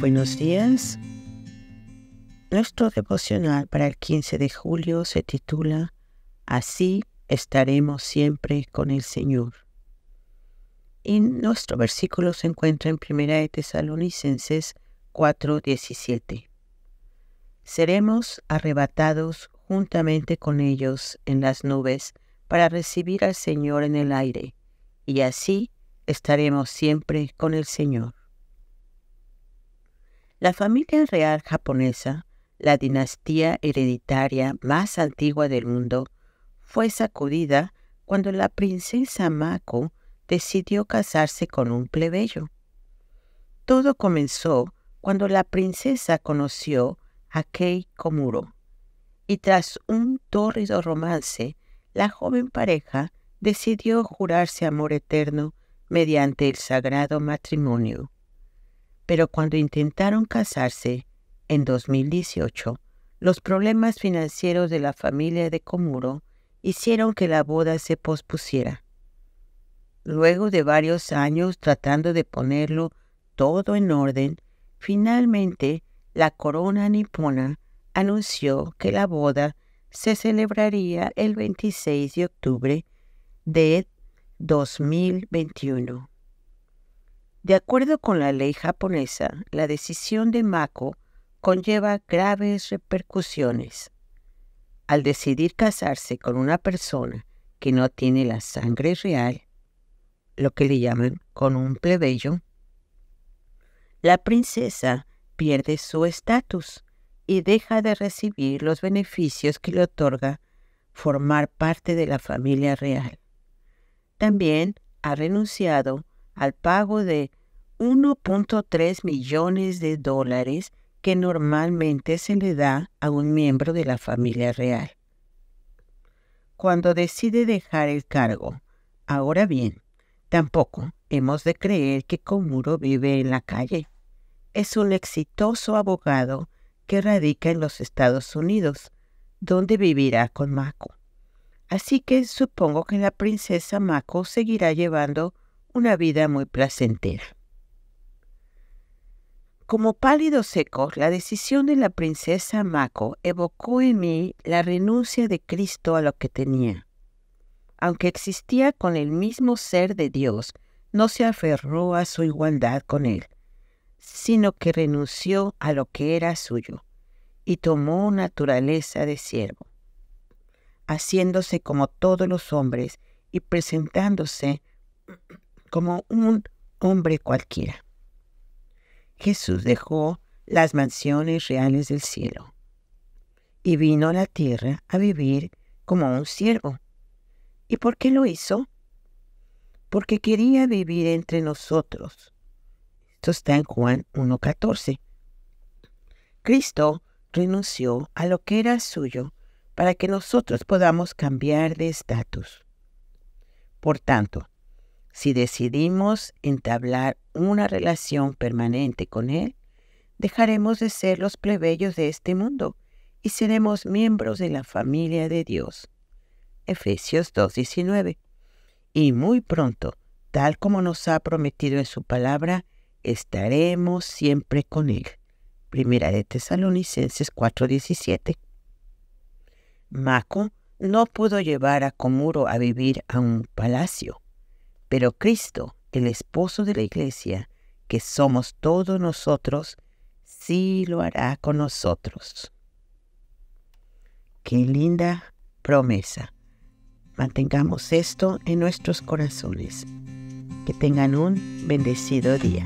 buenos días. Nuestro devocional para el 15 de julio se titula Así estaremos siempre con el Señor. Y nuestro versículo se encuentra en 1 de Tesalonicenses 4:17. Seremos arrebatados juntamente con ellos en las nubes para recibir al Señor en el aire, y así estaremos siempre con el Señor. La familia real japonesa, la dinastía hereditaria más antigua del mundo, fue sacudida cuando la princesa Mako decidió casarse con un plebeyo. Todo comenzó cuando la princesa conoció a Kei Komuro, y tras un tórrido romance, la joven pareja decidió jurarse amor eterno mediante el sagrado matrimonio. Pero cuando intentaron casarse en 2018, los problemas financieros de la familia de Komuro hicieron que la boda se pospusiera. Luego de varios años tratando de ponerlo todo en orden, finalmente la corona nipona anunció que la boda se celebraría el 26 de octubre de 2021. De acuerdo con la ley japonesa, la decisión de Mako conlleva graves repercusiones. Al decidir casarse con una persona que no tiene la sangre real, lo que le llaman con un plebeyo, la princesa pierde su estatus y deja de recibir los beneficios que le otorga formar parte de la familia real. También ha renunciado al pago de 1.3 millones de dólares que normalmente se le da a un miembro de la familia real. Cuando decide dejar el cargo, ahora bien, tampoco hemos de creer que Komuro vive en la calle. Es un exitoso abogado que radica en los Estados Unidos, donde vivirá con Mako. Así que supongo que la princesa Mako seguirá llevando una vida muy placentera. Como pálido seco, la decisión de la princesa Mako evocó en mí la renuncia de Cristo a lo que tenía. Aunque existía con el mismo ser de Dios, no se aferró a su igualdad con él, sino que renunció a lo que era suyo y tomó naturaleza de siervo haciéndose como todos los hombres y presentándose como un hombre cualquiera. Jesús dejó las mansiones reales del cielo y vino a la tierra a vivir como un siervo. ¿Y por qué lo hizo? Porque quería vivir entre nosotros. Esto está en Juan 1.14. Cristo renunció a lo que era suyo para que nosotros podamos cambiar de estatus. Por tanto, si decidimos entablar una relación permanente con Él, dejaremos de ser los plebeyos de este mundo y seremos miembros de la familia de Dios. Efesios 2.19. Y muy pronto, tal como nos ha prometido en su palabra, estaremos siempre con Él. Primera de Tesalonicenses 4.17. Mako no pudo llevar a Komuro a vivir a un palacio, pero Cristo, el esposo de la iglesia, que somos todos nosotros, sí lo hará con nosotros. Qué linda promesa. Mantengamos esto en nuestros corazones. Que tengan un bendecido día.